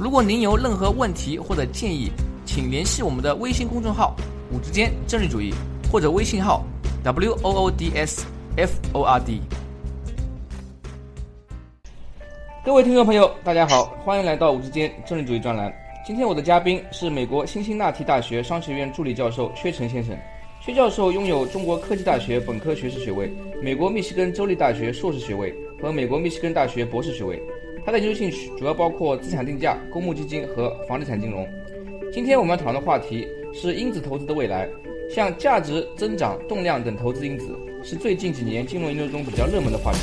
如果您有任何问题或者建议，请联系我们的微信公众号“五之间政治主义”或者微信号 “w o o d s f o r d”。各位听众朋友，大家好，欢迎来到“五之间政治主义”专栏。今天我的嘉宾是美国辛辛那提大学商学院助理教授薛成先生。薛教授拥有中国科技大学本科学士学位、美国密西根州立大学硕士学位和美国密西根大学博士学位。他的研究兴趣主要包括资产定价、公募基金和房地产金融。今天我们要讨论的话题是因子投资的未来，像价值增长、动量等投资因子是最近几年金融研究中比较热门的话题。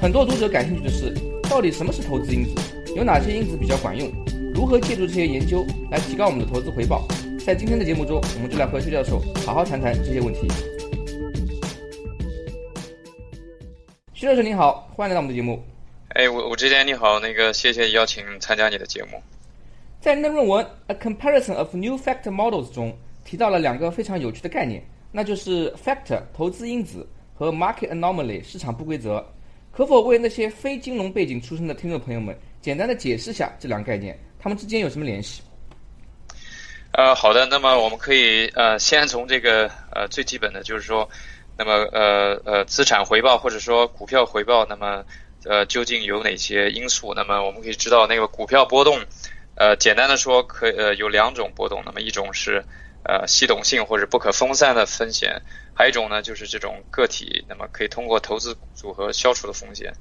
很多读者感兴趣的是，到底什么是投资因子？有哪些因子比较管用？如何借助这些研究来提高我们的投资回报？在今天的节目中，我们就来和薛教授好好谈谈这些问题。薛教授您好，欢迎来到我们的节目。哎，我我之前你好，那个谢谢邀请参加你的节目。在您的论文《A Comparison of New Factor Models》中提到了两个非常有趣的概念，那就是 factor 投资因子和 market anomaly 市场不规则。可否为那些非金融背景出身的听众朋友们简单的解释下这两个概念，它们之间有什么联系？呃，好的，那么我们可以呃先从这个呃最基本的就是说，那么呃呃资产回报或者说股票回报，那么。呃，究竟有哪些因素？那么我们可以知道，那个股票波动，呃，简单的说，可呃有两种波动。那么一种是呃系统性或者不可分散的风险，还有一种呢就是这种个体，那么可以通过投资组合消除的风险。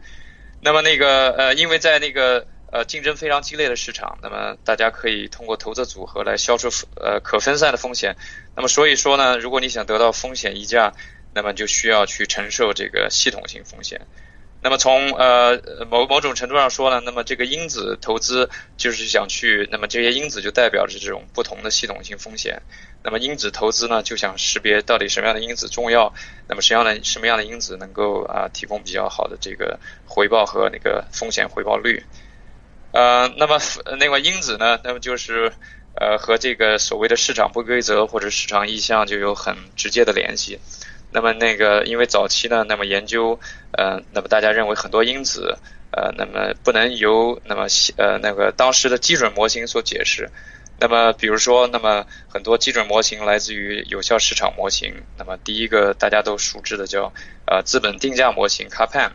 那么那个呃，因为在那个呃竞争非常激烈的市场，那么大家可以通过投资组合来消除呃可分散的风险。那么所以说呢，如果你想得到风险溢价，那么就需要去承受这个系统性风险。那么从呃某某种程度上说呢，那么这个因子投资就是想去，那么这些因子就代表着这种不同的系统性风险。那么因子投资呢，就想识别到底什么样的因子重要，那么什么样的什么样的因子能够啊提供比较好的这个回报和那个风险回报率。呃，那么那个因子呢，那么就是呃和这个所谓的市场不规则或者市场意向就有很直接的联系。那么那个，因为早期呢，那么研究，呃，那么大家认为很多因子，呃，那么不能由那么呃那个当时的基准模型所解释。那么比如说，那么很多基准模型来自于有效市场模型。那么第一个大家都熟知的叫呃资本定价模型 CAPM。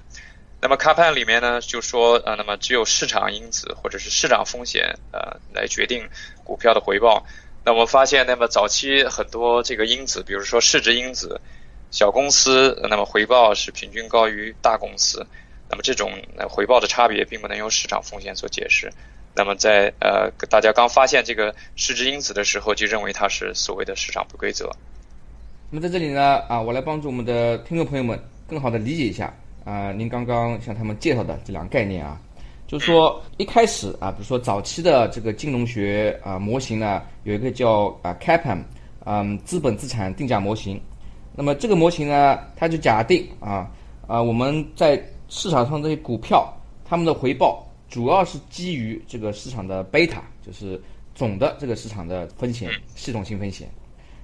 那么 CAPM 里面呢就说，呃，那么只有市场因子或者是市场风险，呃，来决定股票的回报。那我发现，那么早期很多这个因子，比如说市值因子。小公司那么回报是平均高于大公司，那么这种回报的差别并不能用市场风险所解释。那么在呃大家刚发现这个市值因子的时候，就认为它是所谓的市场不规则。那么在这里呢啊，我来帮助我们的听众朋友们更好的理解一下啊，您刚刚向他们介绍的这两个概念啊，就是说一开始啊，比如说早期的这个金融学啊模型呢，有一个叫啊 CAPM，嗯，资本资产定价模型。那么这个模型呢，它就假定啊啊我们在市场上这些股票，它们的回报主要是基于这个市场的贝塔，就是总的这个市场的风险，系统性风险。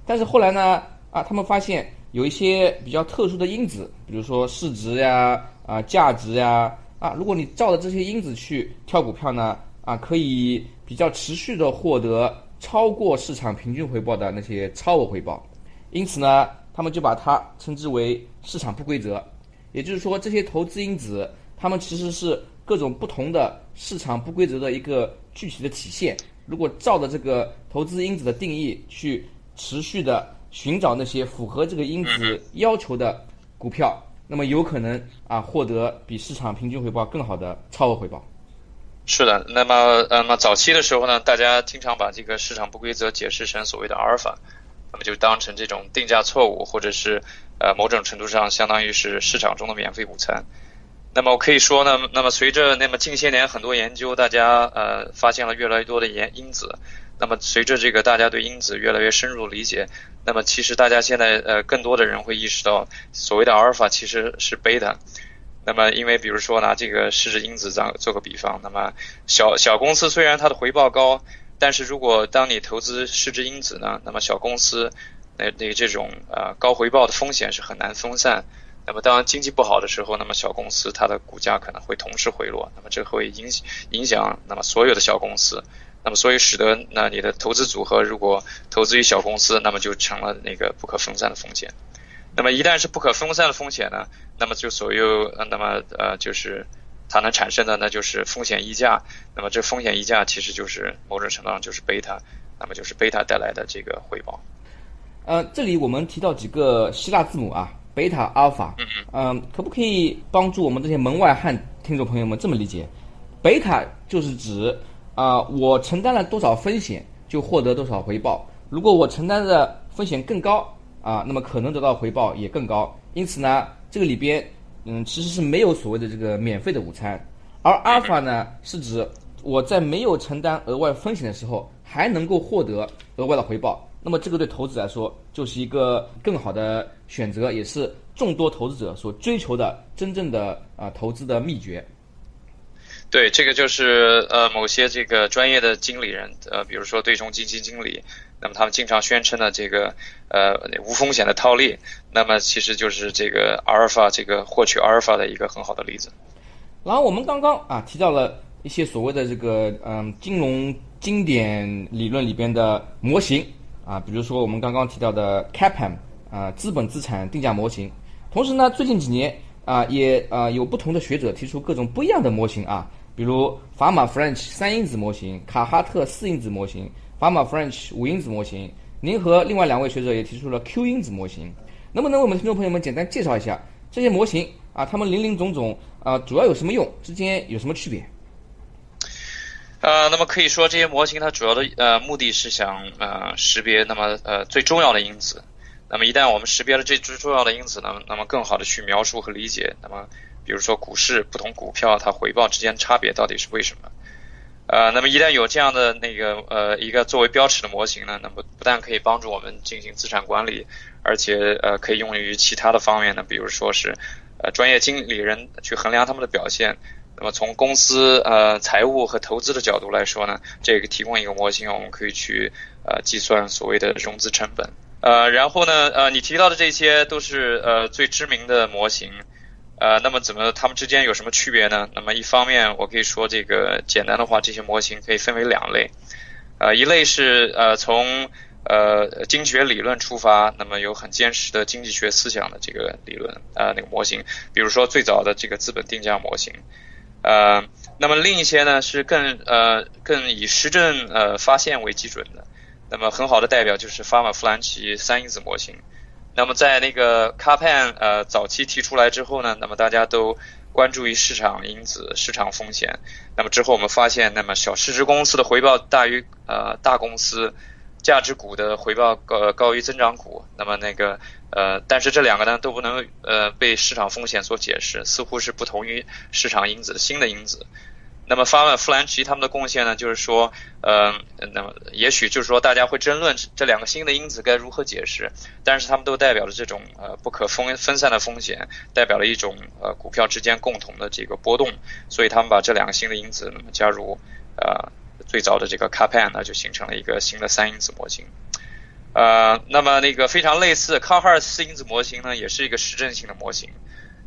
但是后来呢啊，他们发现有一些比较特殊的因子，比如说市值呀啊价值呀啊，如果你照着这些因子去挑股票呢啊，可以比较持续的获得超过市场平均回报的那些超额回报。因此呢。他们就把它称之为市场不规则，也就是说，这些投资因子，它们其实是各种不同的市场不规则的一个具体的体现。如果照着这个投资因子的定义去持续的寻找那些符合这个因子要求的股票，那么有可能啊获得比市场平均回报更好的超额回报。是的，那么那么早期的时候呢，大家经常把这个市场不规则解释成所谓的阿尔法。那么就当成这种定价错误，或者是呃某种程度上相当于是市场中的免费午餐。那么我可以说呢，那么随着那么近些年很多研究，大家呃发现了越来越多的因因子，那么随着这个大家对因子越来越深入理解，那么其实大家现在呃更多的人会意识到，所谓的阿尔法其实是贝塔。那么因为比如说拿这个市值因子咱做个比方，那么小小公司虽然它的回报高，但是如果当你投资市值因子呢，那么小公司那那这种呃高回报的风险是很难分散。那么，当经济不好的时候，那么小公司它的股价可能会同时回落，那么这会影影响那么所有的小公司，那么所以使得那你的投资组合如果投资于小公司，那么就成了那个不可分散的风险。那么一旦是不可分散的风险呢，那么就所有，那么呃就是它能产生的那就是风险溢价，那么这风险溢价其实就是某种程度上就是贝塔，那么就是贝塔带来的这个回报。呃，这里我们提到几个希腊字母啊。贝塔、阿尔法，嗯，可不可以帮助我们这些门外汉听众朋友们这么理解？贝塔就是指啊，我承担了多少风险就获得多少回报。如果我承担的风险更高啊，那么可能得到回报也更高。因此呢，这个里边嗯，其实是没有所谓的这个免费的午餐。而阿尔法呢，是指我在没有承担额外风险的时候，还能够获得额外的回报。那么这个对投资来说就是一个更好的选择，也是众多投资者所追求的真正的啊投资的秘诀。对，这个就是呃某些这个专业的经理人，呃比如说对冲基金经理，那么他们经常宣称的这个呃无风险的套利，那么其实就是这个阿尔法这个获取阿尔法的一个很好的例子。然后我们刚刚啊提到了一些所谓的这个嗯金融经典理论里边的模型。啊，比如说我们刚刚提到的 CAPM 啊，资本资产定价模型。同时呢，最近几年啊，也啊有不同的学者提出各种不一样的模型啊，比如法马 French 三因子模型、卡哈特四因子模型、法马 French 五因子模型。您和另外两位学者也提出了 Q 因子模型。能不能为我们听众朋友们简单介绍一下这些模型啊？它们林林总总啊，主要有什么用？之间有什么区别？呃，那么可以说这些模型它主要的呃目的是想呃识别那么呃最重要的因子。那么一旦我们识别了这最重要的因子呢，那么更好的去描述和理解。那么比如说股市不同股票它回报之间差别到底是为什么？呃，那么一旦有这样的那个呃一个作为标尺的模型呢，那么不但可以帮助我们进行资产管理，而且呃可以用于其他的方面呢，比如说是呃专业经理人去衡量他们的表现。那么从公司呃财务和投资的角度来说呢，这个提供一个模型，我们可以去呃计算所谓的融资成本。呃，然后呢，呃，你提到的这些都是呃最知名的模型。呃，那么怎么它们之间有什么区别呢？那么一方面，我可以说这个简单的话，这些模型可以分为两类。呃，一类是呃从呃经济学理论出发，那么有很坚实的经济学思想的这个理论呃那个模型，比如说最早的这个资本定价模型。呃，那么另一些呢是更呃更以实证呃发现为基准的，那么很好的代表就是法马弗兰奇三因子模型。那么在那个卡潘呃早期提出来之后呢，那么大家都关注于市场因子、市场风险。那么之后我们发现，那么小市值公司的回报大于呃大公司。价值股的回报高高于增长股，那么那个呃，但是这两个呢都不能呃被市场风险所解释，似乎是不同于市场因子的新的因子。那么发问富兰奇他们的贡献呢，就是说，呃，那么也许就是说大家会争论这两个新的因子该如何解释，但是他们都代表了这种呃不可分分散的风险，代表了一种呃股票之间共同的这个波动，所以他们把这两个新的因子那么加入呃。最早的这个 CAPM 呢，就形成了一个新的三因子模型。呃，那么那个非常类似卡哈尔四因子模型呢，也是一个实证性的模型。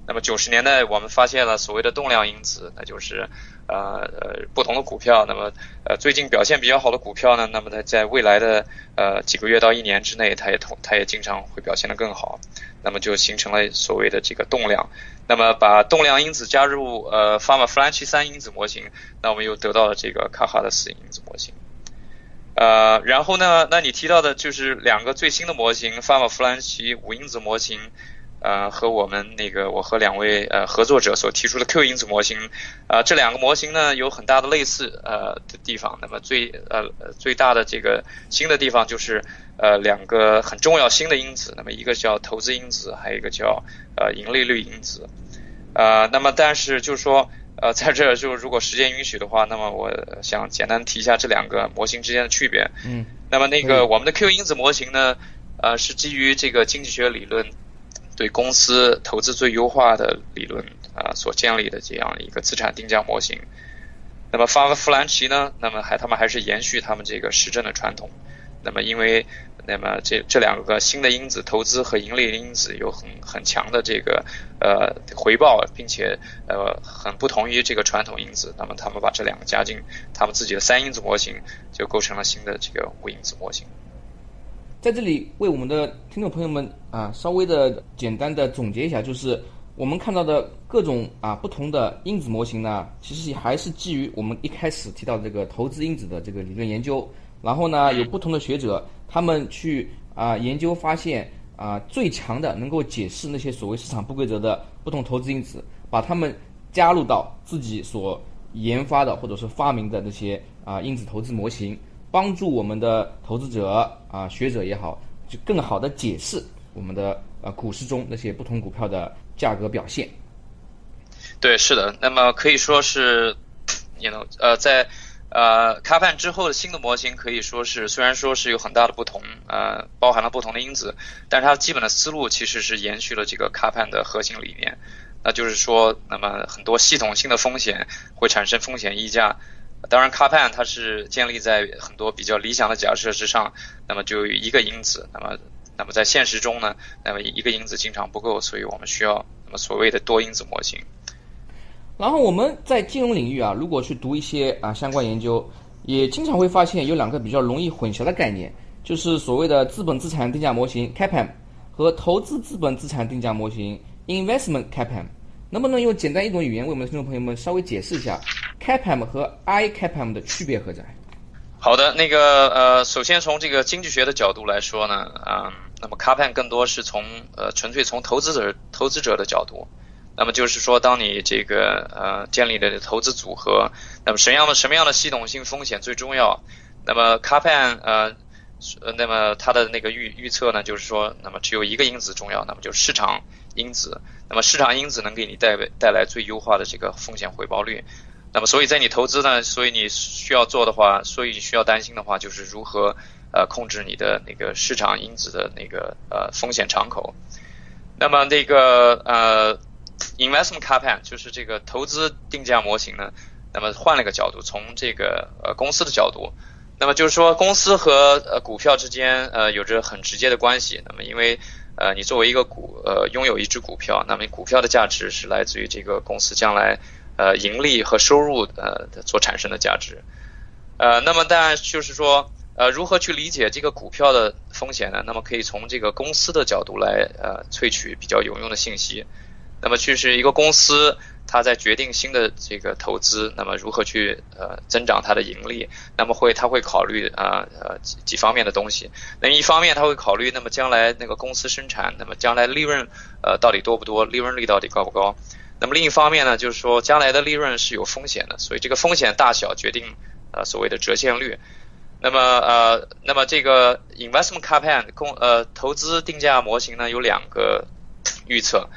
那么九十年代我们发现了所谓的动量因子，那就是呃呃不同的股票，那么呃最近表现比较好的股票呢，那么它在未来的呃几个月到一年之内，它也同它也经常会表现得更好。那么就形成了所谓的这个动量。那么把动量因子加入呃法马弗兰奇三因子模型，那我们又得到了这个卡哈的四因子模型。呃，然后呢，那你提到的就是两个最新的模型，法马弗兰奇五因子模型，呃，和我们那个我和两位呃合作者所提出的 Q 因子模型，呃，这两个模型呢有很大的类似呃的地方。那么最呃最大的这个新的地方就是呃两个很重要新的因子，那么一个叫投资因子，还有一个叫呃盈利率因子。呃，那么但是就是说，呃，在这就如果时间允许的话，那么我想简单提一下这两个模型之间的区别。嗯。那么那个我们的 Q 因子模型呢，呃，是基于这个经济学理论对公司投资最优化的理论啊所建立的这样一个资产定价模型。那么发弗兰奇呢，那么还他们还是延续他们这个实证的传统。那么因为那么这这两个新的因子，投资和盈利因子有很很强的这个呃回报，并且呃很不同于这个传统因子。那么他们把这两个加进他们自己的三因子模型，就构成了新的这个五因子模型。在这里为我们的听众朋友们啊稍微的简单的总结一下，就是我们看到的各种啊不同的因子模型呢，其实也还是基于我们一开始提到的这个投资因子的这个理论研究。然后呢，有不同的学者，他们去啊研究发现啊最强的能够解释那些所谓市场不规则的不同投资因子，把他们加入到自己所研发的或者是发明的那些啊因子投资模型，帮助我们的投资者啊学者也好，就更好的解释我们的呃股市中那些不同股票的价格表现。对，是的，那么可以说是，你能呃在。呃，卡盘之后的新的模型可以说是，虽然说是有很大的不同，呃，包含了不同的因子，但是它基本的思路其实是延续了这个卡盘的核心理念，那就是说，那么很多系统性的风险会产生风险溢价。当然，卡盘它是建立在很多比较理想的假设之上，那么就有一个因子，那么那么在现实中呢，那么一个因子经常不够，所以我们需要那么所谓的多因子模型。然后我们在金融领域啊，如果去读一些啊相关研究，也经常会发现有两个比较容易混淆的概念，就是所谓的资本资产定价模型 CAPM 和投资资本资产定价模型 Investment CAPM。能不能用简单一种语言为我们的听众朋友们稍微解释一下 CAPM 和 ICAPM 的区别何在？好的，那个呃，首先从这个经济学的角度来说呢，啊，那么 CAPM 更多是从呃纯粹从投资者投资者的角度。那么就是说，当你这个呃建立的投资组合，那么什么样的什么样的系统性风险最重要？那么卡盘呃，那么它的那个预预测呢，就是说，那么只有一个因子重要，那么就是市场因子。那么市场因子能给你带带来最优化的这个风险回报率。那么所以在你投资呢，所以你需要做的话，所以你需要担心的话，就是如何呃控制你的那个市场因子的那个呃风险敞口。那么那个呃。Investment CAPM 就是这个投资定价模型呢，那么换了个角度，从这个呃公司的角度，那么就是说公司和呃股票之间呃有着很直接的关系。那么因为呃你作为一个股呃拥有一只股票，那么股票的价值是来自于这个公司将来呃盈利和收入呃所产生的价值。呃，那么当然就是说呃如何去理解这个股票的风险呢？那么可以从这个公司的角度来呃萃取比较有用的信息。那么，就是一个公司，它在决定新的这个投资，那么如何去呃增长它的盈利？那么会，它会考虑啊呃几几方面的东西。那一方面，它会考虑，那么将来那个公司生产，那么将来利润呃到底多不多，利润率到底高不高？那么另一方面呢，就是说将来的利润是有风险的，所以这个风险大小决定呃所谓的折现率。那么呃，那么这个 investment CAPM 公呃投资定价模型呢有两个 预测。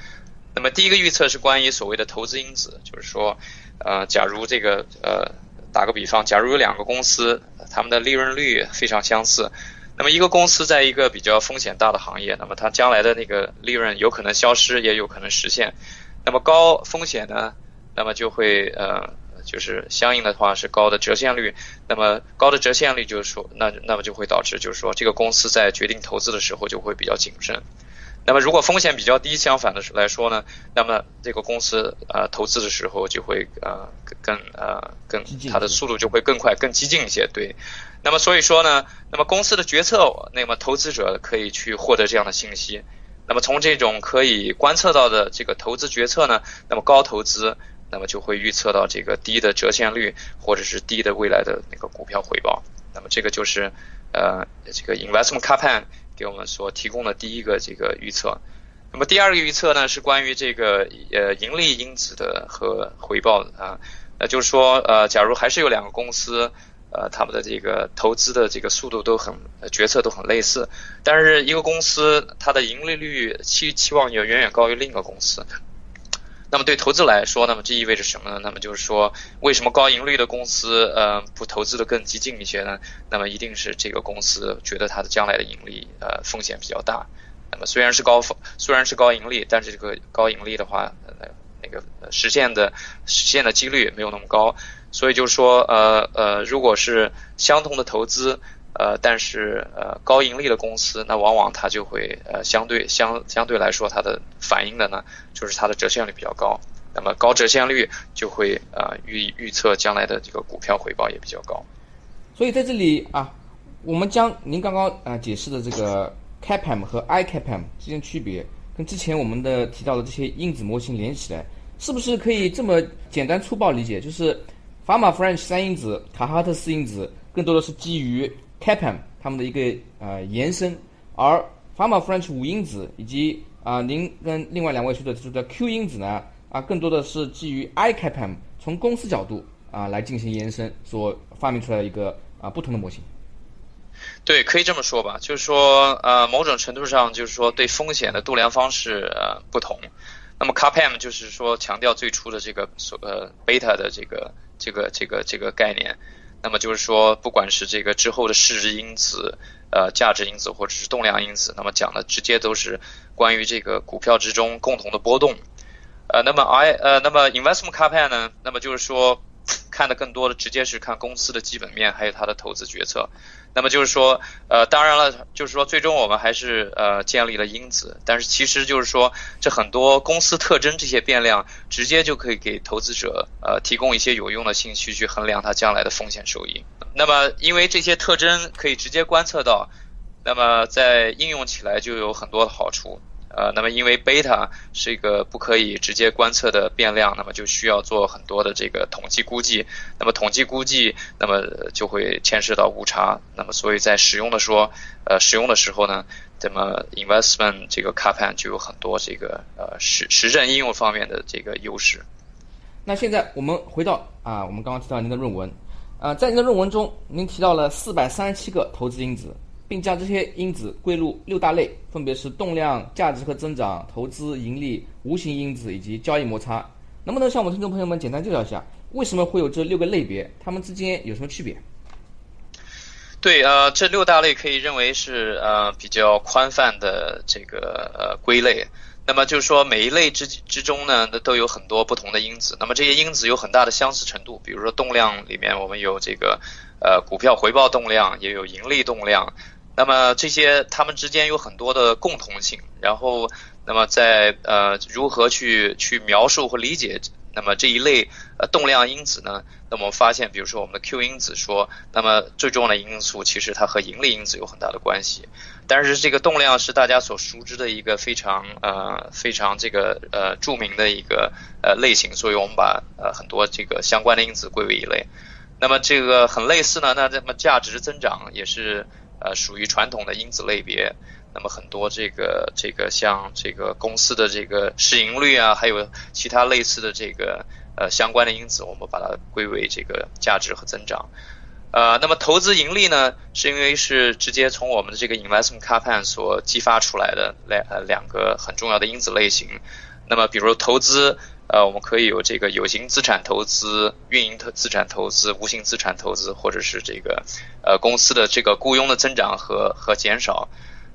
那么第一个预测是关于所谓的投资因子，就是说，呃，假如这个呃，打个比方，假如有两个公司，他们的利润率非常相似，那么一个公司在一个比较风险大的行业，那么它将来的那个利润有可能消失，也有可能实现。那么高风险呢，那么就会呃，就是相应的话是高的折现率。那么高的折现率就是说，那那么就会导致就是说，这个公司在决定投资的时候就会比较谨慎。那么如果风险比较低，相反的来说呢，那么这个公司呃投资的时候就会呃更呃更它的速度就会更快更激进一些，对。那么所以说呢，那么公司的决策，那么投资者可以去获得这样的信息。那么从这种可以观测到的这个投资决策呢，那么高投资，那么就会预测到这个低的折现率或者是低的未来的那个股票回报。那么这个就是呃这个 investment CAPM。给我们所提供的第一个这个预测，那么第二个预测呢是关于这个呃盈利因子的和回报啊，那就是说呃假如还是有两个公司呃他们的这个投资的这个速度都很决策都很类似，但是一个公司它的盈利率期期望要远远高于另一个公司，那么对投资来说，那么这意味着什么呢？那么就是说，为什么高盈率的公司呃不投资的更激进一些呢？那么一定是这个公司觉得它的将来的盈利呃风险比较大。那么虽然是高虽然是高盈利，但是这个高盈利的话，呃那个实现的实现的几率没有那么高。所以就是说，呃呃，如果是相同的投资。呃，但是呃，高盈利的公司，那往往它就会呃，相对相相对来说，它的反应的呢，就是它的折现率比较高。那么高折现率就会呃预预测将来的这个股票回报也比较高。所以在这里啊，我们将您刚刚啊解释的这个 CAPM 和 ICAPM 之间区别，跟之前我们的提到的这些因子模型连起来，是不是可以这么简单粗暴理解？就是法马 French 三因子、卡哈特四因子，更多的是基于 CAPM 他们的一个呃延伸，而 Pharma French 五因子以及啊您跟另外两位说的提出的 Q 因子呢啊更多的是基于 ICAPM 从公司角度啊来进行延伸所发明出来的一个啊不同的模型。对，可以这么说吧，就是说呃某种程度上就是说对风险的度量方式呃不同。那么 CAPM 就是说强调最初的这个所呃贝塔的这个这个这个这个概念。那么就是说，不管是这个之后的市值因子、呃价值因子或者是动量因子，那么讲的直接都是关于这个股票之中共同的波动。呃，那么 I 呃，那么 investment CAPM 呢？那么就是说。看的更多的直接是看公司的基本面，还有它的投资决策。那么就是说，呃，当然了，就是说，最终我们还是呃建立了因子，但是其实就是说，这很多公司特征这些变量，直接就可以给投资者呃提供一些有用的信息去衡量它将来的风险收益。那么因为这些特征可以直接观测到，那么在应用起来就有很多的好处。呃，那么因为贝塔是一个不可以直接观测的变量，那么就需要做很多的这个统计估计。那么统计估计，那么就会牵涉到误差。那么所以在使用的说，呃，使用的时候呢，那么 investment 这个 cap 就有很多这个呃实实证应用方面的这个优势。那现在我们回到啊，我们刚刚提到您的论文，啊，在您的论文中，您提到了四百三十七个投资因子。并将这些因子归入六大类，分别是动量、价值和增长、投资、盈利、无形因子以及交易摩擦。能不能向我们听众朋友们简单介绍一下，为什么会有这六个类别？它们之间有什么区别？对，呃，这六大类可以认为是呃比较宽泛的这个呃归类。那么就是说，每一类之之中呢，都有很多不同的因子。那么这些因子有很大的相似程度，比如说动量里面我们有这个呃股票回报动量，也有盈利动量。那么这些它们之间有很多的共同性，然后，那么在呃如何去去描述和理解那么这一类呃动量因子呢？那么我发现，比如说我们的 Q 因子说，那么最重要的因素其实它和盈利因子有很大的关系，但是这个动量是大家所熟知的一个非常呃非常这个呃著名的一个呃类型，所以我们把呃很多这个相关的因子归为一类。那么这个很类似呢，那那么价值增长也是。呃，属于传统的因子类别，那么很多这个这个像这个公司的这个市盈率啊，还有其他类似的这个呃相关的因子，我们把它归为这个价值和增长。呃，那么投资盈利呢，是因为是直接从我们的这个 investment CAPM 所激发出来的两呃两个很重要的因子类型。那么比如投资。呃，我们可以有这个有形资产投资、运营投资产投资、无形资产投资，或者是这个呃公司的这个雇佣的增长和和减少。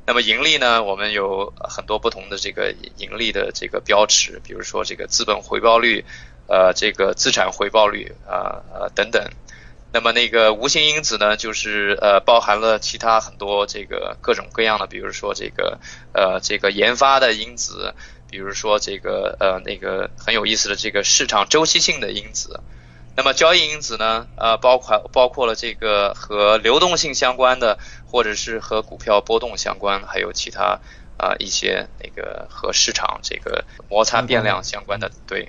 那么盈利呢，我们有很多不同的这个盈利的这个标尺，比如说这个资本回报率，呃，这个资产回报率啊呃等等。那么那个无形因子呢，就是呃包含了其他很多这个各种各样的，比如说这个呃这个研发的因子。比如说这个呃那个很有意思的这个市场周期性的因子，那么交易因子呢呃包括包括了这个和流动性相关的，或者是和股票波动相关，还有其他啊一些那个和市场这个摩擦变量相关的。对，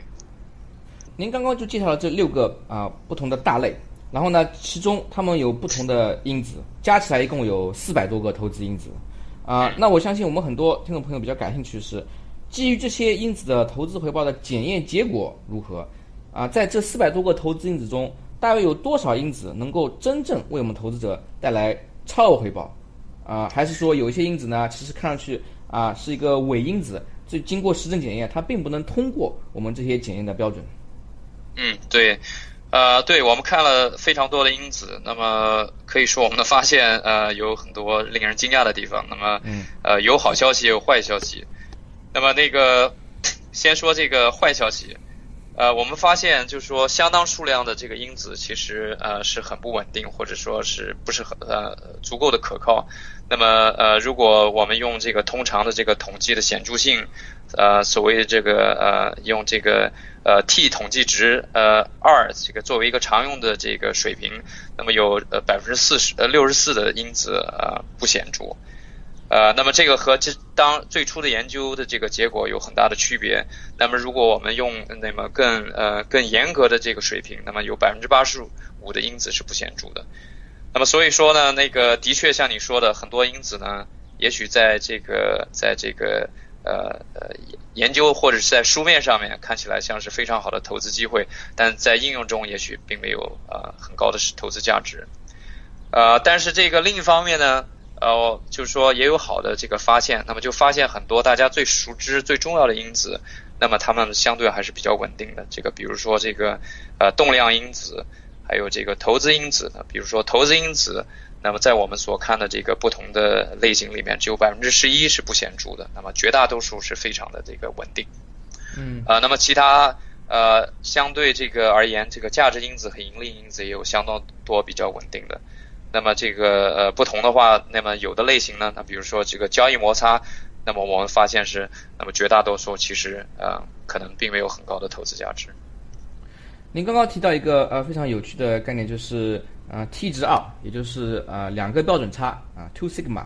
您刚刚就介绍了这六个啊不同的大类，然后呢其中它们有不同的因子，加起来一共有四百多个投资因子啊。那我相信我们很多听众朋友比较感兴趣是。基于这些因子的投资回报的检验结果如何？啊，在这四百多个投资因子中，大约有多少因子能够真正为我们投资者带来超额回报？啊，还是说有一些因子呢，其实看上去啊是一个伪因子，这经过实证检验，它并不能通过我们这些检验的标准。嗯，对，呃，对我们看了非常多的因子，那么可以说我们的发现呃有很多令人惊讶的地方。那么，呃，有好消息，有坏消息。那么那个 先说这个坏消息。呃，我们发现就是说，相当数量的这个因子其实呃是很不稳定，或者说是不是很呃足够的可靠。那么呃，如果我们用这个通常的这个统计的显著性，呃，所谓这个呃用这个呃 t 统计值呃二这个作为一个常用的这个水平，那么有呃百分之四十呃六十四的因子呃不显著。呃，那么这个和这当最初的研究的这个结果有很大的区别。那么如果我们用那么更呃更严格的这个水平，那么有百分之八十五的因子是不显著的。那么所以说呢，那个的确像你说的，很多因子呢，也许在这个在这个呃呃研究或者是在书面上面看起来像是非常好的投资机会，但在应用中也许并没有呃很高的投资价值。呃，但是这个另一方面呢？呃，就是说也有好的这个发现，那么就发现很多大家最熟知、最重要的因子，那么它们相对还是比较稳定的。这个比如说这个呃动量因子，还有这个投资因子，比如说投资因子，那么在我们所看的这个不同的类型里面，只有百分之十一是不显著的，那么绝大多数是非常的这个稳定。嗯。呃，那么其他呃相对这个而言，这个价值因子和盈利因子也有相当多比较稳定的。那么这个呃不同的话，那么有的类型呢，那比如说这个交易摩擦，那么我们发现是，那么绝大多数其实呃可能并没有很高的投资价值。您刚刚提到一个呃非常有趣的概念，就是呃 T 值二，也就是呃两个标准差啊 two sigma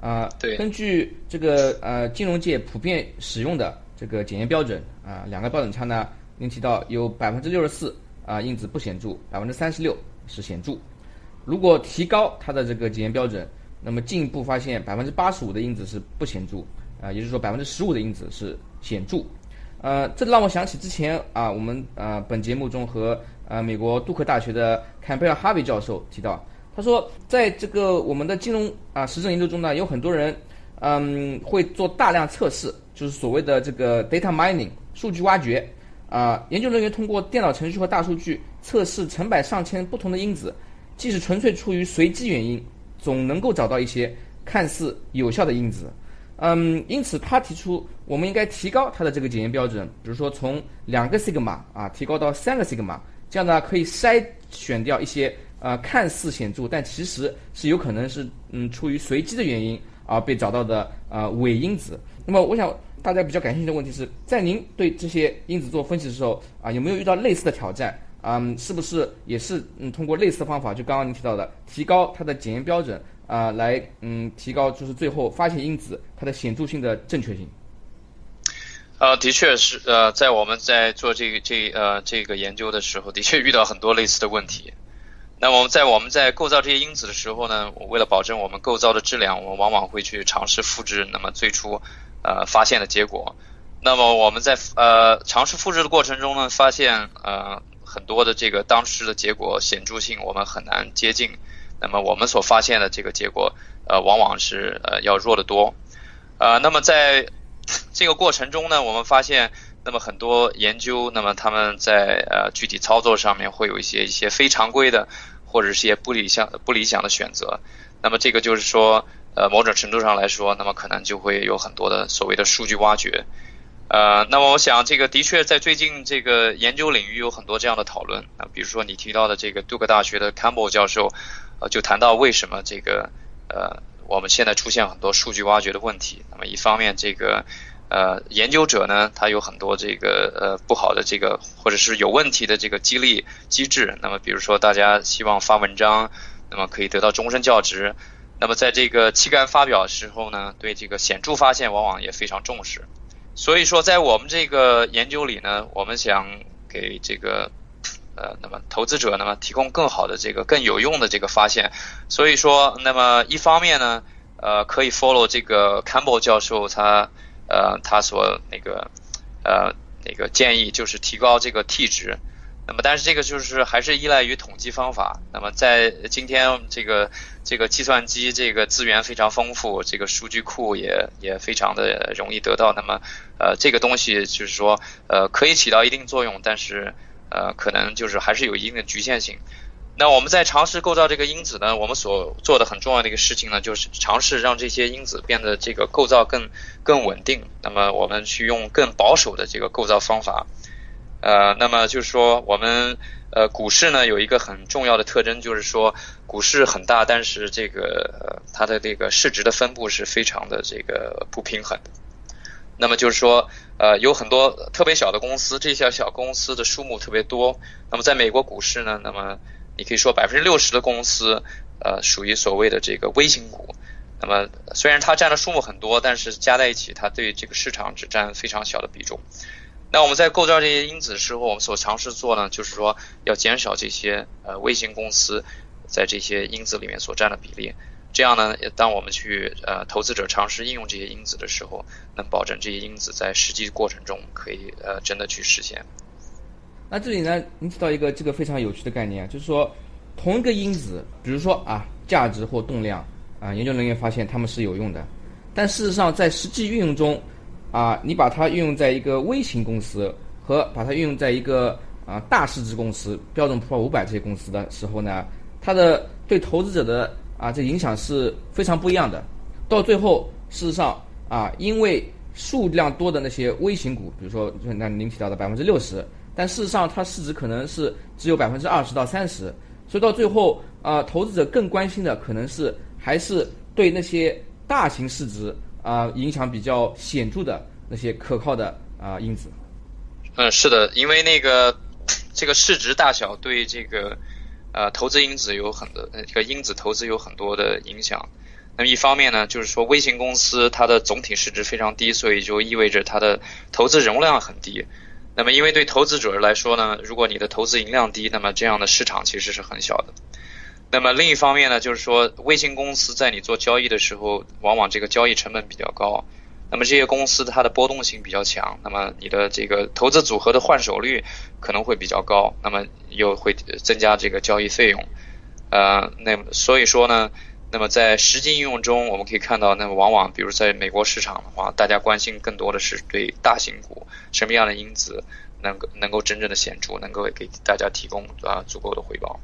啊。对。根据这个呃金融界普遍使用的这个检验标准啊，两个标准差呢，您提到有百分之六十四啊因子不显著，百分之三十六是显著。如果提高它的这个检验标准，那么进一步发现百分之八十五的因子是不显著，啊，也就是说百分之十五的因子是显著，呃，这让我想起之前啊，我们啊本节目中和呃美国杜克大学的坎贝尔哈维教授提到，他说在这个我们的金融啊实证研究中呢，有很多人嗯会做大量测试，就是所谓的这个 data mining 数据挖掘，啊，研究人员通过电脑程序和大数据测试成百上千不同的因子。即使纯粹出于随机原因，总能够找到一些看似有效的因子。嗯，因此他提出，我们应该提高它的这个检验标准，比如说从两个 sigma 啊提高到三个 sigma，这样呢可以筛选掉一些呃看似显著，但其实是有可能是嗯出于随机的原因而被找到的呃伪因子。那么我想大家比较感兴趣的问题是在您对这些因子做分析的时候啊，有没有遇到类似的挑战？嗯，是不是也是嗯通过类似的方法，就刚刚您提到的，提高它的检验标准啊，来嗯提高就是最后发现因子它的显著性的正确性。呃，的确是呃，在我们在做这个这呃这个研究的时候，的确遇到很多类似的问题。那我们在我们在构造这些因子的时候呢，为了保证我们构造的质量，我们往往会去尝试复制那么最初呃发现的结果。那么我们在呃尝试复制的过程中呢，发现呃。很多的这个当时的结果显著性我们很难接近，那么我们所发现的这个结果，呃，往往是呃要弱得多，呃，那么在这个过程中呢，我们发现，那么很多研究，那么他们在呃具体操作上面会有一些一些非常规的，或者是一些不理想不理想的选择，那么这个就是说，呃，某种程度上来说，那么可能就会有很多的所谓的数据挖掘。呃，那么我想，这个的确在最近这个研究领域有很多这样的讨论啊，比如说你提到的这个杜克大学的 Campbell 教授，呃，就谈到为什么这个呃我们现在出现很多数据挖掘的问题。那么一方面，这个呃研究者呢，他有很多这个呃不好的这个或者是有问题的这个激励机制。那么比如说大家希望发文章，那么可以得到终身教职。那么在这个期刊发表的时候呢，对这个显著发现往往也非常重视。所以说，在我们这个研究里呢，我们想给这个呃，那么投资者呢提供更好的这个更有用的这个发现。所以说，那么一方面呢，呃，可以 follow 这个 Campbell 教授他呃他所那个呃那个建议，就是提高这个 T 值。那么，但是这个就是还是依赖于统计方法。那么，在今天这个这个计算机这个资源非常丰富，这个数据库也也非常的容易得到。那么，呃，这个东西就是说，呃，可以起到一定作用，但是呃，可能就是还是有一定的局限性。那我们在尝试构造这个因子呢，我们所做的很重要的一个事情呢，就是尝试让这些因子变得这个构造更更稳定。那么，我们去用更保守的这个构造方法。呃，那么就是说，我们呃股市呢有一个很重要的特征，就是说股市很大，但是这个它的这个市值的分布是非常的这个不平衡。那么就是说，呃，有很多特别小的公司，这些小公司的数目特别多。那么在美国股市呢，那么你可以说百分之六十的公司，呃，属于所谓的这个微型股。那么虽然它占的数目很多，但是加在一起，它对这个市场只占非常小的比重。那我们在构造这些因子的时候，我们所尝试做呢，就是说要减少这些呃微型公司在这些因子里面所占的比例。这样呢，当我们去呃投资者尝试应用这些因子的时候，能保证这些因子在实际过程中可以呃真的去实现。那这里呢，您提到一个这个非常有趣的概念，就是说同一个因子，比如说啊价值或动量啊，研究人员发现它们是有用的，但事实上在实际运用中。啊，你把它运用在一个微型公司和把它运用在一个啊大市值公司、标准普尔五百这些公司的时候呢，它的对投资者的啊这影响是非常不一样的。到最后，事实上啊，因为数量多的那些微型股，比如说就那您提到的百分之六十，但事实上它市值可能是只有百分之二十到三十，所以到最后啊，投资者更关心的可能是还是对那些大型市值。啊，影响比较显著的那些可靠的啊因子。嗯，是的，因为那个这个市值大小对这个呃投资因子有很多这个因子投资有很多的影响。那么一方面呢，就是说微型公司它的总体市值非常低，所以就意味着它的投资容量很低。那么因为对投资者来说呢，如果你的投资盈量低，那么这样的市场其实是很小的。那么另一方面呢，就是说微型公司在你做交易的时候，往往这个交易成本比较高。那么这些公司它的波动性比较强，那么你的这个投资组合的换手率可能会比较高，那么又会增加这个交易费用。呃，那所以说呢，那么在实际应用中，我们可以看到，那么往往比如在美国市场的话，大家关心更多的是对大型股什么样的因子能够能够真正的显著，能够给大家提供啊足够的回报。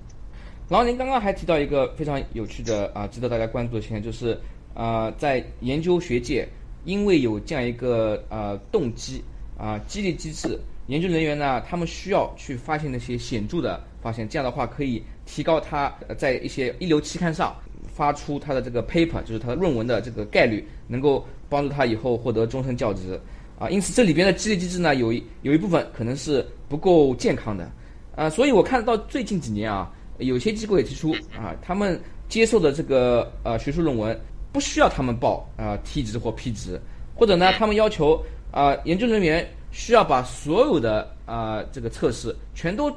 然后您刚刚还提到一个非常有趣的啊，值得大家关注的现象，就是啊，在研究学界，因为有这样一个呃动机啊激励机制，研究人员呢，他们需要去发现那些显著的发现，这样的话可以提高他在一些一流期刊上发出他的这个 paper，就是他的论文的这个概率，能够帮助他以后获得终身教职啊。因此这里边的激励机制呢，有一有一部分可能是不够健康的啊，所以我看到最近几年啊。有些机构也提出啊，他们接受的这个呃学术论文不需要他们报啊 T 值或 P 值，或者呢，他们要求啊研究人员需要把所有的啊这个测试全都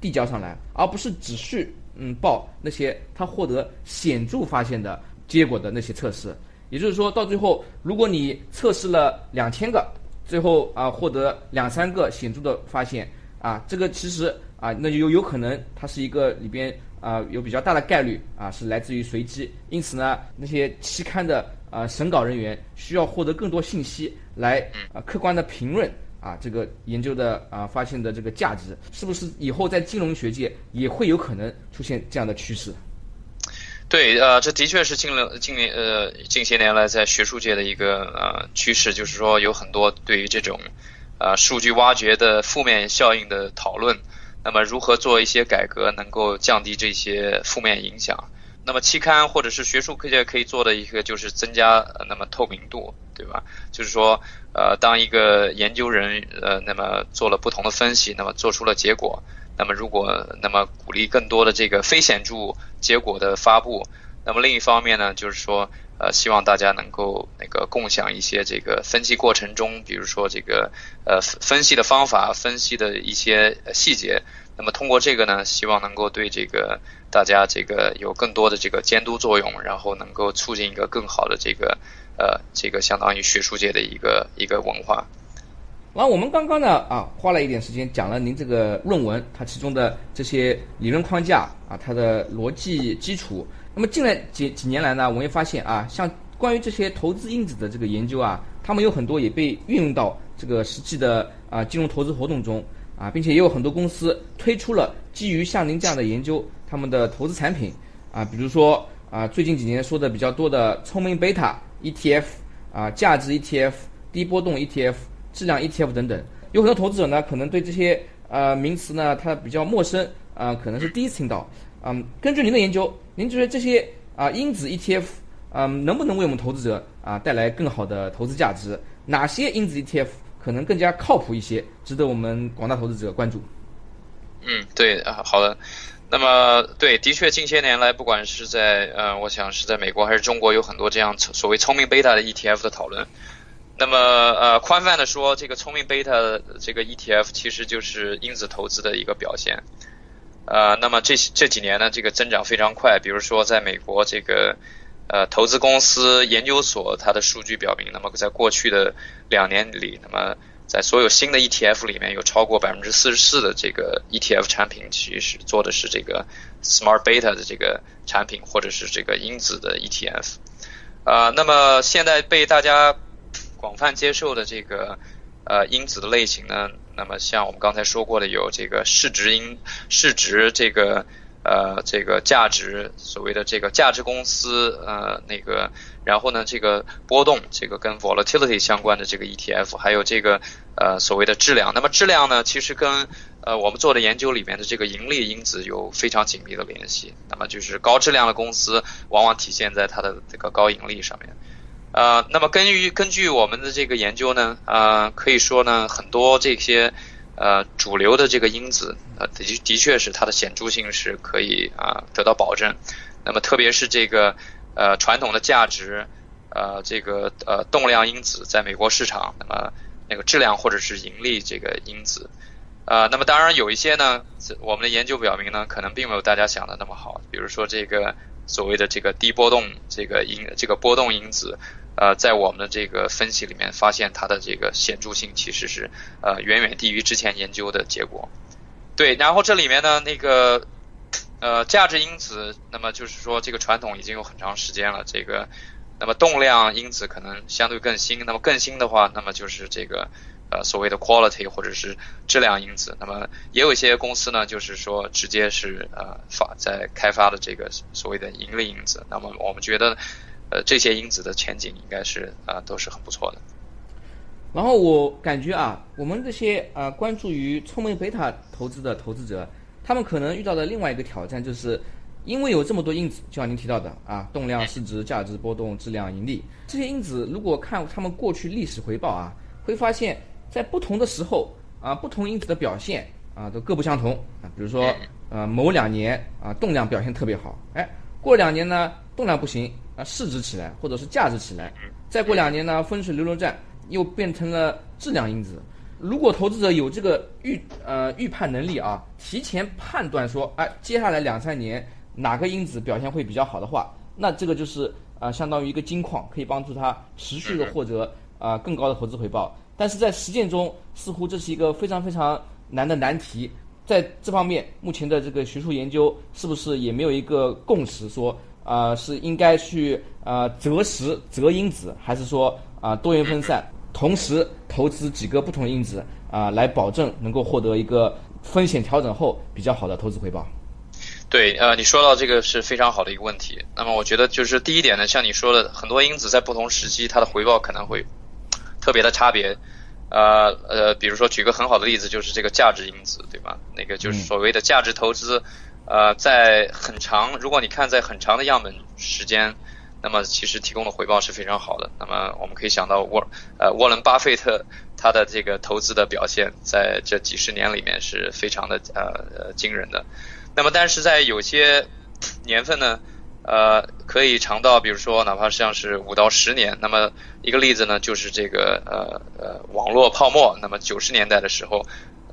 递交上来，而不是只是嗯报那些他获得显著发现的结果的那些测试。也就是说到最后，如果你测试了两千个，最后啊获得两三个显著的发现啊，这个其实。啊，那就有有可能它是一个里边啊有比较大的概率啊是来自于随机，因此呢，那些期刊的啊审稿人员需要获得更多信息来啊客观的评论啊这个研究的啊发现的这个价值，是不是以后在金融学界也会有可能出现这样的趋势？对，呃，这的确是近了近年呃近些年来在学术界的一个呃趋势，就是说有很多对于这种呃数据挖掘的负面效应的讨论。那么如何做一些改革，能够降低这些负面影响？那么期刊或者是学术科学可以做的一个就是增加呃那么透明度，对吧？就是说，呃，当一个研究人呃那么做了不同的分析，那么做出了结果，那么如果那么鼓励更多的这个非显著结果的发布，那么另一方面呢，就是说。呃，希望大家能够那个共享一些这个分析过程中，比如说这个呃分析的方法、分析的一些细节。那么通过这个呢，希望能够对这个大家这个有更多的这个监督作用，然后能够促进一个更好的这个呃这个相当于学术界的一个一个文化。然后我们刚刚呢啊花了一点时间讲了您这个论文它其中的这些理论框架啊，它的逻辑基础。那么近来几几年来呢，我们也发现啊，像关于这些投资因子的这个研究啊，他们有很多也被运用到这个实际的啊金融投资活动中啊，并且也有很多公司推出了基于像您这样的研究他们的投资产品啊，比如说啊最近几年说的比较多的聪明贝塔 ETF 啊，价值 ETF、低波动 ETF。质量 ETF 等等，有很多投资者呢，可能对这些呃名词呢，他比较陌生啊，可能是第一次听到。嗯，根据您的研究，您觉得这些啊因子 ETF 嗯能不能为我们投资者啊带来更好的投资价值？哪些因子 ETF 可能更加靠谱一些，值得我们广大投资者关注？嗯，对啊，好的。那么对，的确近些年来，不管是在呃，我想是在美国还是中国，有很多这样所谓聪明贝塔的 ETF 的讨论。那么，呃，宽泛的说，这个聪明贝塔这个 ETF 其实就是因子投资的一个表现。呃，那么这这几年呢，这个增长非常快。比如说，在美国这个呃投资公司研究所，它的数据表明，那么在过去的两年里，那么在所有新的 ETF 里面有超过百分之四十四的这个 ETF 产品，其实做的是这个 Smart Beta 的这个产品，或者是这个因子的 ETF。啊，那么现在被大家广泛接受的这个呃因子的类型呢，那么像我们刚才说过的，有这个市值因市值这个呃这个价值所谓的这个价值公司呃那个，然后呢这个波动这个跟 volatility 相关的这个 ETF，还有这个呃所谓的质量。那么质量呢，其实跟呃我们做的研究里面的这个盈利因子有非常紧密的联系。那么就是高质量的公司往往体现在它的这个高盈利上面。呃，那么根据根据我们的这个研究呢，呃，可以说呢，很多这些呃主流的这个因子，呃的的确是它的显著性是可以啊得到保证。那么特别是这个呃传统的价值，呃这个呃动量因子，在美国市场，那么那个质量或者是盈利这个因子，呃，那么当然有一些呢，我们的研究表明呢，可能并没有大家想的那么好，比如说这个所谓的这个低波动这个因这个波动因子。呃，在我们的这个分析里面，发现它的这个显著性其实是呃远远低于之前研究的结果。对，然后这里面呢，那个呃价值因子，那么就是说这个传统已经有很长时间了，这个那么动量因子可能相对更新，那么更新的话，那么就是这个呃所谓的 quality 或者是质量因子。那么也有一些公司呢，就是说直接是呃发在开发的这个所谓的盈利因子。那么我们觉得。呃，这些因子的前景应该是啊都是很不错的。然后我感觉啊，我们这些啊关注于聪明贝塔投资的投资者，他们可能遇到的另外一个挑战，就是因为有这么多因子，就像您提到的啊，动量、市值、价值波动、质量、盈利这些因子，如果看他们过去历史回报啊，会发现，在不同的时候啊，不同因子的表现啊都各不相同啊。比如说呃某两年啊动量表现特别好，哎，过两年呢动量不行。啊，市值起来，或者是价值起来，再过两年呢，风水轮流转又变成了质量因子。如果投资者有这个预呃预判能力啊，提前判断说，哎，接下来两三年哪个因子表现会比较好的话，那这个就是啊，相当于一个金矿，可以帮助他持续的获得啊更高的投资回报。但是在实践中，似乎这是一个非常非常难的难题。在这方面，目前的这个学术研究是不是也没有一个共识说？啊，是应该去啊择时择因子，还是说啊多元分散，同时投资几个不同的因子啊，来保证能够获得一个风险调整后比较好的投资回报？对，呃，你说到这个是非常好的一个问题。那么我觉得就是第一点呢，像你说的，很多因子在不同时期它的回报可能会特别的差别。呃呃，比如说举个很好的例子，就是这个价值因子，对吧？那个就是所谓的价值投资。呃，在很长，如果你看在很长的样本时间，那么其实提供的回报是非常好的。那么我们可以想到沃呃沃伦巴菲特他的这个投资的表现，在这几十年里面是非常的呃呃惊人的。那么但是在有些年份呢，呃可以长到比如说哪怕像是五到十年。那么一个例子呢，就是这个呃呃网络泡沫。那么九十年代的时候。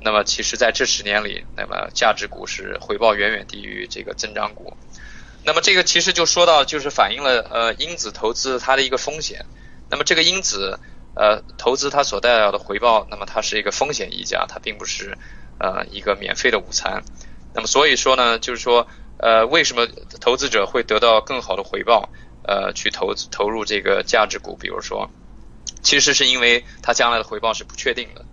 那么其实，在这十年里，那么价值股是回报远远低于这个增长股。那么这个其实就说到，就是反映了呃因子投资它的一个风险。那么这个因子呃投资它所带来的回报，那么它是一个风险溢价，它并不是呃一个免费的午餐。那么所以说呢，就是说呃为什么投资者会得到更好的回报？呃，去投投入这个价值股，比如说，其实是因为它将来的回报是不确定的。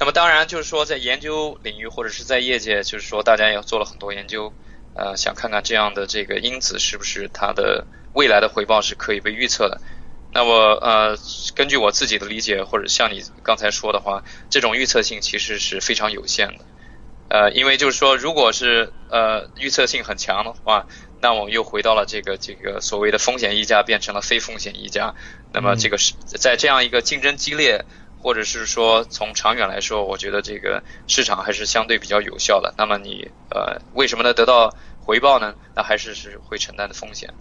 那么当然就是说，在研究领域或者是在业界，就是说大家也做了很多研究，呃，想看看这样的这个因子是不是它的未来的回报是可以被预测的。那么呃，根据我自己的理解，或者像你刚才说的话，这种预测性其实是非常有限的。呃，因为就是说，如果是呃预测性很强的话。那我们又回到了这个这个所谓的风险溢价变成了非风险溢价，那么这个是在这样一个竞争激烈，或者是说从长远来说，我觉得这个市场还是相对比较有效的。那么你呃为什么能得到回报呢？那还是是会承担的风险。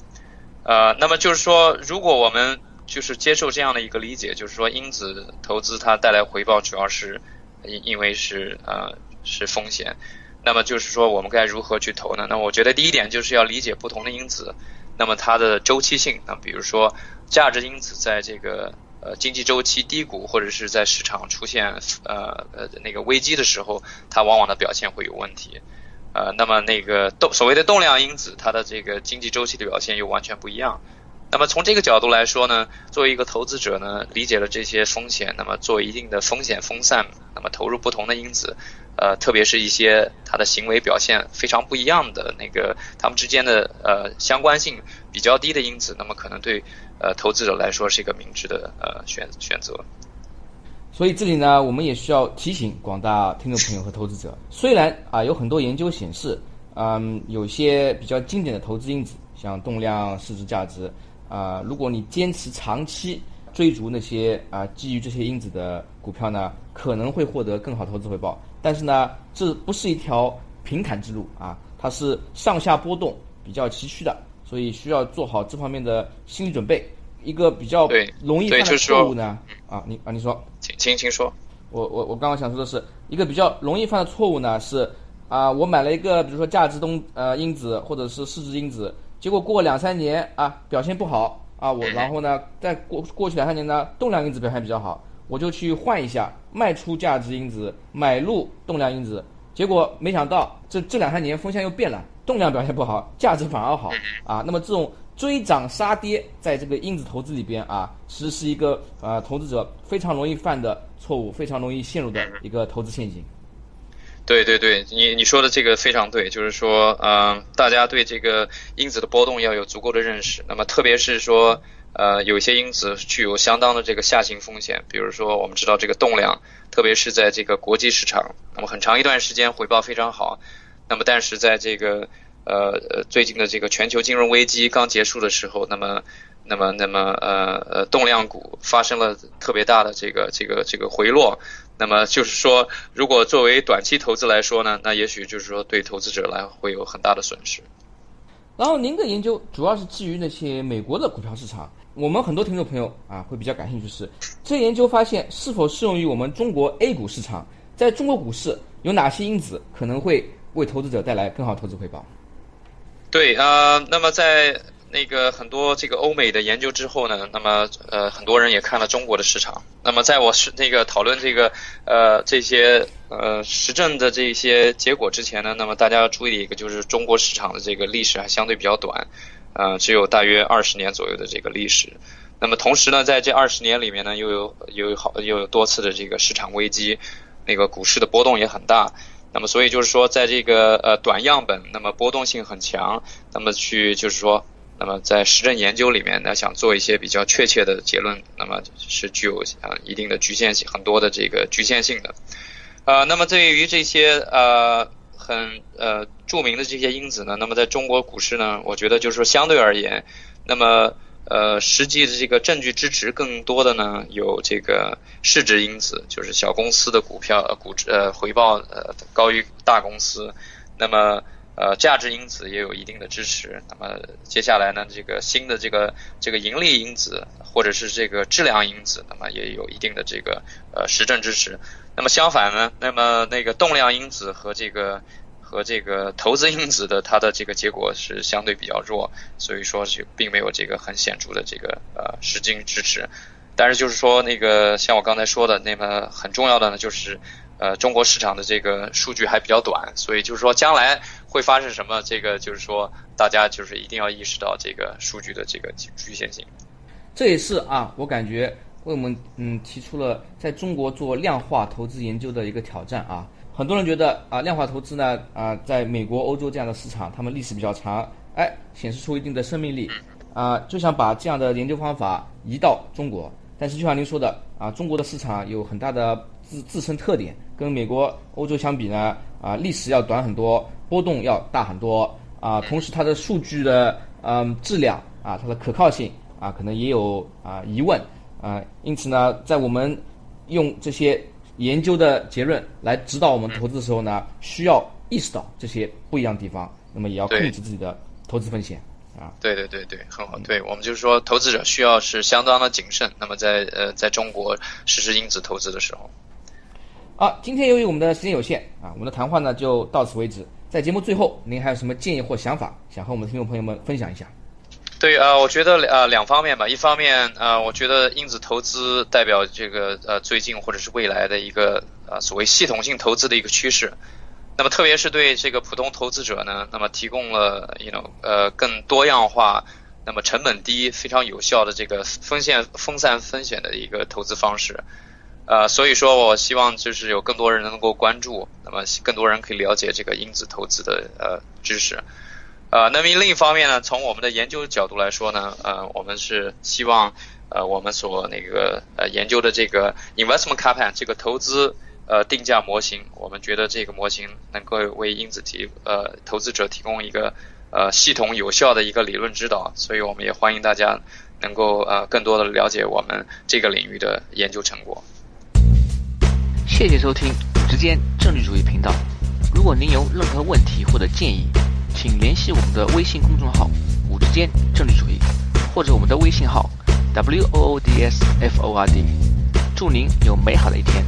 呃，那么就是说，如果我们就是接受这样的一个理解，就是说因子投资它带来回报主要是因因为是呃是风险。那么就是说，我们该如何去投呢？那我觉得第一点就是要理解不同的因子，那么它的周期性。那比如说，价值因子在这个呃经济周期低谷或者是在市场出现呃呃那个危机的时候，它往往的表现会有问题。呃，那么那个动所谓的动量因子，它的这个经济周期的表现又完全不一样。那么从这个角度来说呢，作为一个投资者呢，理解了这些风险，那么做一定的风险分散，那么投入不同的因子。呃，特别是一些他的行为表现非常不一样的那个，他们之间的呃相关性比较低的因子，那么可能对呃投资者来说是一个明智的呃选选择。所以这里呢，我们也需要提醒广大听众朋友和投资者，虽然啊有很多研究显示，嗯，有些比较经典的投资因子，像动量、市值、价值，啊，如果你坚持长期追逐那些啊基于这些因子的股票呢，可能会获得更好投资回报。但是呢，这不是一条平坦之路啊，它是上下波动比较崎岖的，所以需要做好这方面的心理准备。一个比较容易犯的错误呢，啊，你啊，你说，请请请说。我我我刚刚想说的是一个比较容易犯的错误呢，是啊，我买了一个比如说价值东呃因子或者是市值因子，结果过两三年啊表现不好啊，我然后呢再过过去两三年呢动量因子表现比较好。我就去换一下，卖出价值因子，买入动量因子，结果没想到这这两三年风向又变了，动量表现不好，价值反而好啊。那么这种追涨杀跌，在这个因子投资里边啊，其实是一个呃投资者非常容易犯的错误，非常容易陷入的一个投资陷阱。对对对，你你说的这个非常对，就是说，嗯，大家对这个因子的波动要有足够的认识，那么特别是说。呃，有些因子具有相当的这个下行风险，比如说我们知道这个动量，特别是在这个国际市场，那么很长一段时间回报非常好，那么但是在这个呃呃最近的这个全球金融危机刚结束的时候，那么那么那么呃呃动量股发生了特别大的这个这个这个回落，那么就是说，如果作为短期投资来说呢，那也许就是说对投资者来会有很大的损失。然后您的研究主要是基于那些美国的股票市场。我们很多听众朋友啊会比较感兴趣是，这研究发现是否适用于我们中国 A 股市场？在中国股市有哪些因子可能会为投资者带来更好投资回报？对啊，那么在。那个很多这个欧美的研究之后呢，那么呃很多人也看了中国的市场。那么在我是那个讨论这个呃这些呃实证的这些结果之前呢，那么大家要注意一个就是中国市场的这个历史还相对比较短，呃只有大约二十年左右的这个历史。那么同时呢，在这二十年里面呢，又有又有好又有多次的这个市场危机，那个股市的波动也很大。那么所以就是说，在这个呃短样本，那么波动性很强，那么去就是说。那么在实证研究里面呢，想做一些比较确切的结论，那么是具有啊一定的局限性，很多的这个局限性的。呃，那么对于这些呃很呃著名的这些因子呢，那么在中国股市呢，我觉得就是说相对而言，那么呃实际的这个证据支持更多的呢，有这个市值因子，就是小公司的股票呃股呃回报呃高于大公司，那么。呃，价值因子也有一定的支持。那么接下来呢，这个新的这个这个盈利因子或者是这个质量因子，那么也有一定的这个呃实证支持。那么相反呢，那么那个动量因子和这个和这个投资因子的它的这个结果是相对比较弱，所以说就并没有这个很显著的这个呃实际支持。但是就是说那个像我刚才说的，那么很重要的呢就是。呃，中国市场的这个数据还比较短，所以就是说将来会发生什么，这个就是说大家就是一定要意识到这个数据的这个局限性。这也是啊，我感觉为我们嗯提出了在中国做量化投资研究的一个挑战啊。很多人觉得啊，量化投资呢啊，在美国、欧洲这样的市场，他们历史比较长，哎，显示出一定的生命力啊，就想把这样的研究方法移到中国。但是就像您说的啊，中国的市场有很大的自自身特点。跟美国、欧洲相比呢，啊，历史要短很多，波动要大很多，啊，同时它的数据的嗯质量啊，它的可靠性啊，可能也有啊疑问啊，因此呢，在我们用这些研究的结论来指导我们投资的时候呢，需要意识到这些不一样的地方，那么也要控制自己的投资风险啊。对对对对，很好。对我们就是说，投资者需要是相当的谨慎。那么在呃，在中国实施因子投资的时候。啊，今天由于我们的时间有限啊，我们的谈话呢就到此为止。在节目最后，您还有什么建议或想法，想和我们的听众朋友们分享一下？对啊，我觉得呃两方面吧，一方面呃，我觉得因子投资代表这个呃最近或者是未来的一个呃所谓系统性投资的一个趋势。那么特别是对这个普通投资者呢，那么提供了 you know 呃更多样化，那么成本低、非常有效的这个风险分散风险的一个投资方式。呃，所以说，我希望就是有更多人能够关注，那么更多人可以了解这个因子投资的呃知识。呃，那么另一方面呢，从我们的研究角度来说呢，呃，我们是希望呃我们所那个呃研究的这个 investment capan 这个投资呃定价模型，我们觉得这个模型能够为因子提呃投资者提供一个呃系统有效的一个理论指导，所以我们也欢迎大家能够呃更多的了解我们这个领域的研究成果。谢谢收听五之间政治主义频道。如果您有任何问题或者建议，请联系我们的微信公众号“五之间政治主义”，或者我们的微信号 “w o o d s f o r d”。祝您有美好的一天。